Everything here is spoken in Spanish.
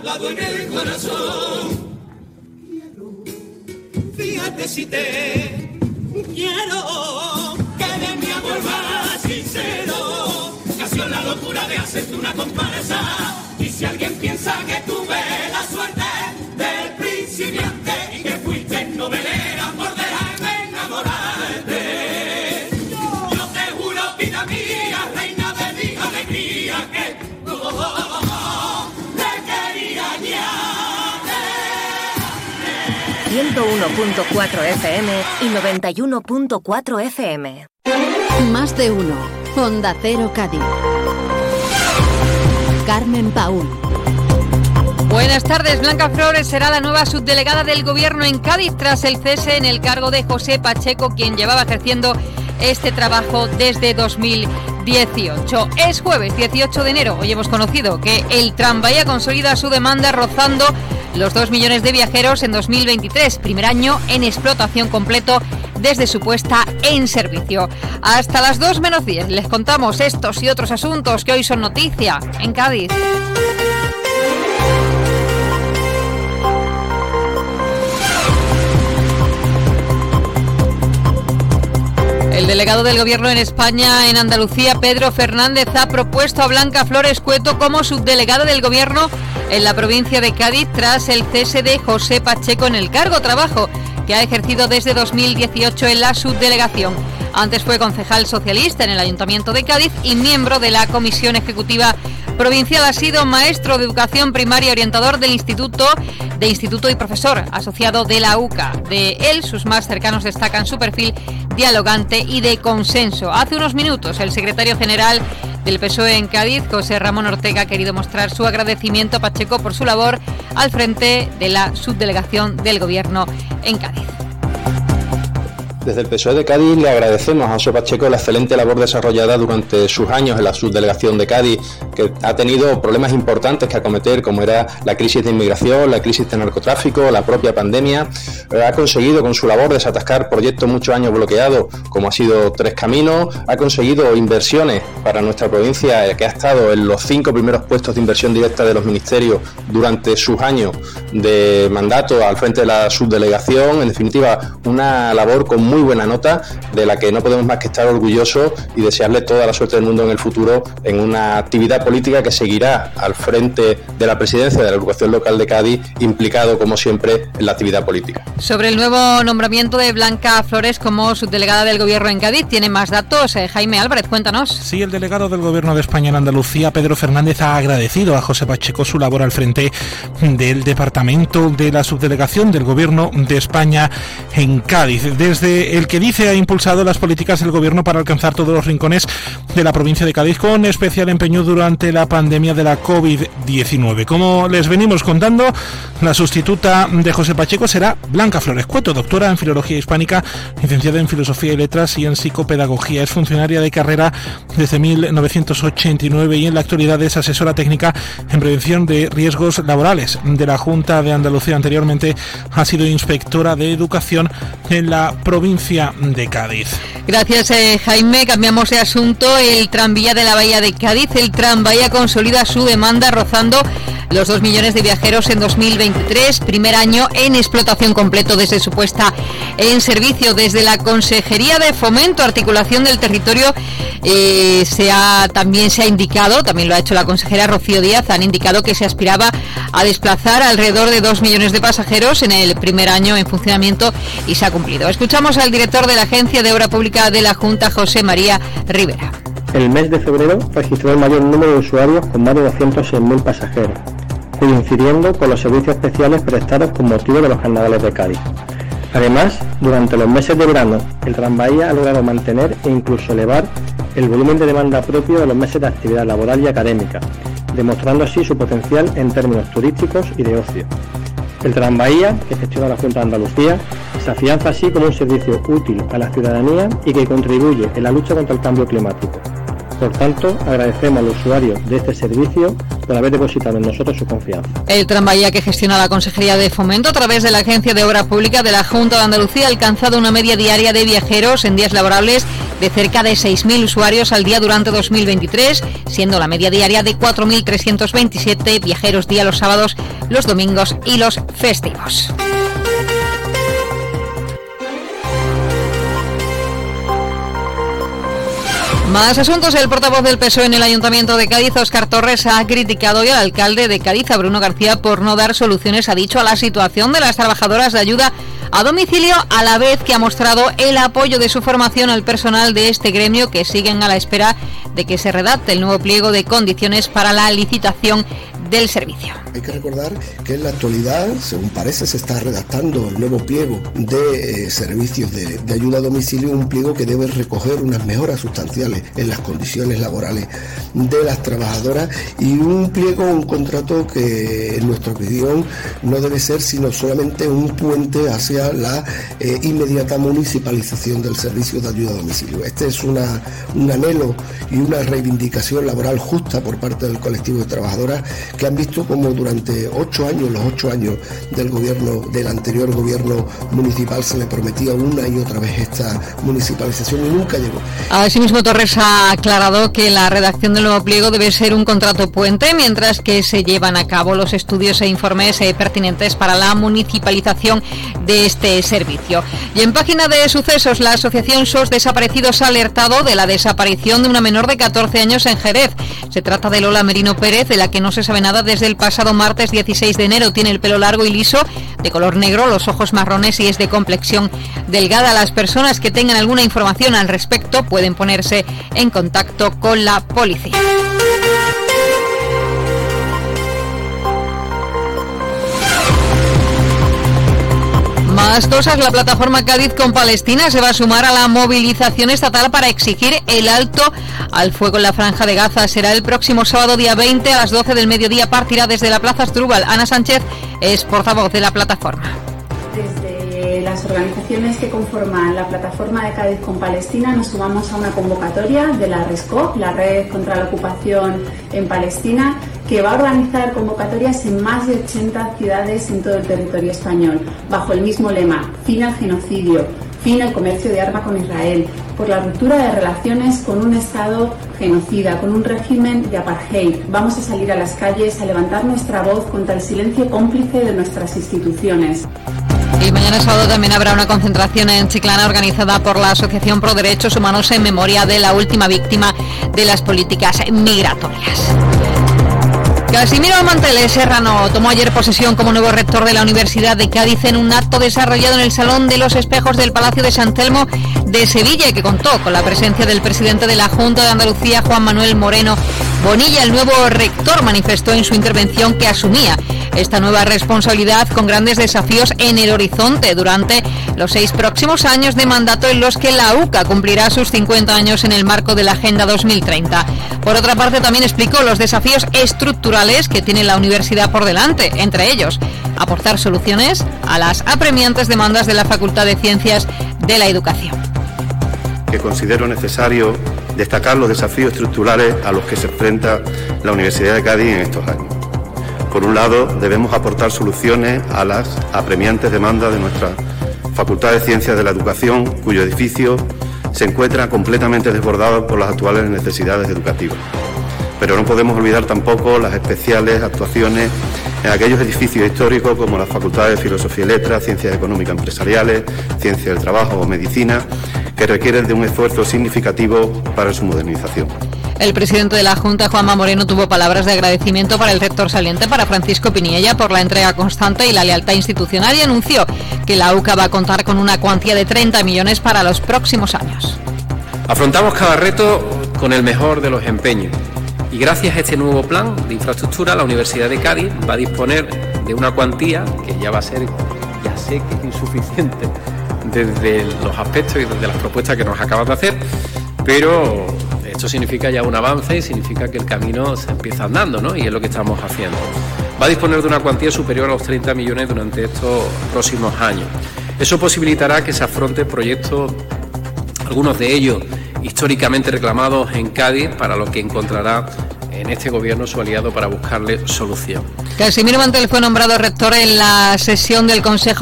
clavado en el corazón. Fíjate si te 101.4 FM y 91.4 FM. Más de uno. Honda Cero Cádiz. Carmen Paul. Buenas tardes. Blanca Flores será la nueva subdelegada del Gobierno en Cádiz tras el cese en el cargo de José Pacheco, quien llevaba ejerciendo este trabajo desde 2018. Es jueves 18 de enero. Hoy hemos conocido que el Tranvía consolida su demanda rozando los 2 millones de viajeros en 2023, primer año en explotación completo desde su puesta en servicio. Hasta las 2 menos 10 les contamos estos y otros asuntos que hoy son noticia en Cádiz. Delegado del Gobierno en España en Andalucía, Pedro Fernández, ha propuesto a Blanca Flores Cueto como subdelegada del Gobierno en la provincia de Cádiz tras el cese de José Pacheco en el cargo trabajo que ha ejercido desde 2018 en la subdelegación. Antes fue concejal socialista en el Ayuntamiento de Cádiz y miembro de la Comisión Ejecutiva Provincial. Ha sido maestro de educación primaria orientador del Instituto, de Instituto y profesor asociado de la UCA. De él, sus más cercanos destacan su perfil dialogante y de consenso. Hace unos minutos, el secretario general del PSOE en Cádiz, José Ramón Ortega, ha querido mostrar su agradecimiento a Pacheco por su labor al frente de la subdelegación del Gobierno en Cádiz. Desde el PSOE de Cádiz le agradecemos a José Pacheco la excelente labor desarrollada durante sus años en la subdelegación de Cádiz, que ha tenido problemas importantes que acometer, como era la crisis de inmigración, la crisis de narcotráfico, la propia pandemia. Ha conseguido con su labor desatascar proyectos muchos años bloqueados, como ha sido Tres Caminos, ha conseguido inversiones para nuestra provincia, que ha estado en los cinco primeros puestos de inversión directa de los ministerios durante sus años de mandato al frente de la subdelegación. En definitiva, una labor con muy buena nota, de la que no podemos más que estar orgullosos y desearle toda la suerte del mundo en el futuro en una actividad política que seguirá al frente de la presidencia de la Educación Local de Cádiz, implicado como siempre en la actividad política. Sobre el nuevo nombramiento de Blanca Flores como subdelegada del Gobierno en Cádiz, tiene más datos. Eh, Jaime Álvarez, cuéntanos. Sí, el delegado del Gobierno de España en Andalucía, Pedro Fernández, ha agradecido a José Pacheco su labor al frente del Departamento de la Subdelegación del Gobierno de España en Cádiz. Desde el que dice ha impulsado las políticas del Gobierno para alcanzar todos los rincones de la provincia de Cádiz con especial empeño durante la pandemia de la COVID-19. Como les venimos contando, la sustituta de José Pacheco será Blanca Flores Cueto, doctora en Filología Hispánica, licenciada en Filosofía y Letras y en Psicopedagogía. Es funcionaria de carrera desde 1989 y en la actualidad es asesora técnica en prevención de riesgos laborales de la Junta de Andalucía. Anteriormente ha sido inspectora de educación en la provincia Gracias, eh, Jaime. Cambiamos de asunto. El tranvía de la Bahía de Cádiz, el tranvía consolida su demanda rozando los 2 millones de viajeros en 2023, primer año en explotación completo desde su puesta en servicio. Desde la Consejería de Fomento, Articulación del Territorio, eh, se ha, también se ha indicado, también lo ha hecho la consejera Rocío Díaz, han indicado que se aspiraba a desplazar alrededor de 2 millones de pasajeros en el primer año en funcionamiento y se ha cumplido. Escuchamos al director de la Agencia de Obra Pública de la Junta, José María Rivera. El mes de febrero registró el mayor número de usuarios con más de 206.000 pasajeros, coincidiendo con los servicios especiales prestados con motivo de los carnavales de Cádiz. Además, durante los meses de verano, el Tranvía ha logrado mantener e incluso elevar el volumen de demanda propio de los meses de actividad laboral y académica, demostrando así su potencial en términos turísticos y de ocio. El Tranvía, que gestiona la Junta de Andalucía, se afianza así como un servicio útil a la ciudadanía y que contribuye en la lucha contra el cambio climático. Por tanto, agradecemos a los usuarios de este servicio por haber depositado en nosotros su confianza. El tranvía que gestiona la Consejería de Fomento a través de la Agencia de Obra Pública de la Junta de Andalucía ha alcanzado una media diaria de viajeros en días laborables de cerca de 6.000 usuarios al día durante 2023, siendo la media diaria de 4.327 viajeros día los sábados, los domingos y los festivos. Más asuntos. El portavoz del PSOE en el Ayuntamiento de Cádiz, Oscar Torres, ha criticado hoy al alcalde de Cádiz, a Bruno García, por no dar soluciones, ha dicho, a la situación de las trabajadoras de ayuda a domicilio, a la vez que ha mostrado el apoyo de su formación al personal de este gremio que siguen a la espera de que se redacte el nuevo pliego de condiciones para la licitación del servicio. Hay que recordar que en la actualidad, según parece, se está redactando el nuevo pliego de eh, servicios de, de, ayuda a domicilio, un pliego que debe recoger unas mejoras sustanciales en las condiciones laborales de las trabajadoras y un pliego, un contrato que en nuestra opinión no debe ser sino solamente un puente hacia la eh, inmediata municipalización del servicio de ayuda a domicilio. Este es una, un anhelo y una reivindicación laboral justa por parte del colectivo de trabajadoras que han visto como durante ocho años, los ocho años del gobierno, del anterior gobierno municipal, se le prometía una y otra vez esta municipalización y nunca llegó. Asimismo, Torres ha aclarado que la redacción del nuevo pliego debe ser un contrato puente, mientras que se llevan a cabo los estudios e informes eh, pertinentes para la municipalización de este servicio. Y en página de sucesos, la Asociación SOS Desaparecidos ha alertado de la desaparición de una menor de 14 años en Jerez. Se trata de Lola Merino Pérez, de la que no se sabe desde el pasado martes 16 de enero. Tiene el pelo largo y liso, de color negro, los ojos marrones y es de complexión delgada. Las personas que tengan alguna información al respecto pueden ponerse en contacto con la policía. Más cosas, la plataforma Cádiz con Palestina se va a sumar a la movilización estatal para exigir el alto al fuego en la franja de Gaza. Será el próximo sábado día 20 a las 12 del mediodía. Partirá desde la Plaza Strubal. Ana Sánchez es portavoz de la plataforma. Las organizaciones que conforman la plataforma de Cádiz con Palestina nos sumamos a una convocatoria de la RESCOP, la Red contra la Ocupación en Palestina, que va a organizar convocatorias en más de 80 ciudades en todo el territorio español, bajo el mismo lema, fin al genocidio, fin al comercio de armas con Israel, por la ruptura de relaciones con un Estado genocida, con un régimen de apartheid. Vamos a salir a las calles a levantar nuestra voz contra el silencio cómplice de nuestras instituciones. Y mañana sábado también habrá una concentración en Chiclana organizada por la Asociación Pro Derechos Humanos en memoria de la última víctima de las políticas migratorias. Casimiro Manteles Serrano tomó ayer posesión como nuevo rector de la Universidad de Cádiz en un acto desarrollado en el Salón de los Espejos del Palacio de San Telmo de Sevilla que contó con la presencia del presidente de la Junta de Andalucía, Juan Manuel Moreno Bonilla. El nuevo rector manifestó en su intervención que asumía esta nueva responsabilidad con grandes desafíos en el horizonte durante los seis próximos años de mandato en los que la UCA cumplirá sus 50 años en el marco de la Agenda 2030. Por otra parte, también explicó los desafíos estructurales que tiene la universidad por delante, entre ellos aportar soluciones a las apremiantes demandas de la Facultad de Ciencias de la Educación. Que considero necesario destacar los desafíos estructurales a los que se enfrenta la Universidad de Cádiz en estos años. Por un lado, debemos aportar soluciones a las apremiantes demandas de nuestra Facultad de Ciencias de la Educación, cuyo edificio se encuentra completamente desbordado por las actuales necesidades educativas. Pero no podemos olvidar tampoco las especiales actuaciones en aquellos edificios históricos como las facultades de Filosofía y Letras, Ciencias Económicas Empresariales, Ciencias del Trabajo o Medicina, que requieren de un esfuerzo significativo para su modernización. El presidente de la Junta, Juanma Moreno, tuvo palabras de agradecimiento para el rector saliente, para Francisco Piniella, por la entrega constante y la lealtad institucional y anunció que la UCA va a contar con una cuantía de 30 millones para los próximos años. Afrontamos cada reto con el mejor de los empeños y gracias a este nuevo plan de infraestructura la Universidad de Cádiz va a disponer de una cuantía que ya va a ser, ya sé que es insuficiente desde los aspectos y desde las propuestas que nos acaban de hacer, pero esto significa ya un avance y significa que el camino se empieza andando, ¿no? Y es lo que estamos haciendo. Va a disponer de una cuantía superior a los 30 millones durante estos próximos años. Eso posibilitará que se afronte proyectos, algunos de ellos históricamente reclamados en Cádiz, para lo que encontrará en este gobierno su aliado para buscarle solución. Casimiro Mantel fue nombrado rector en la sesión del Consejo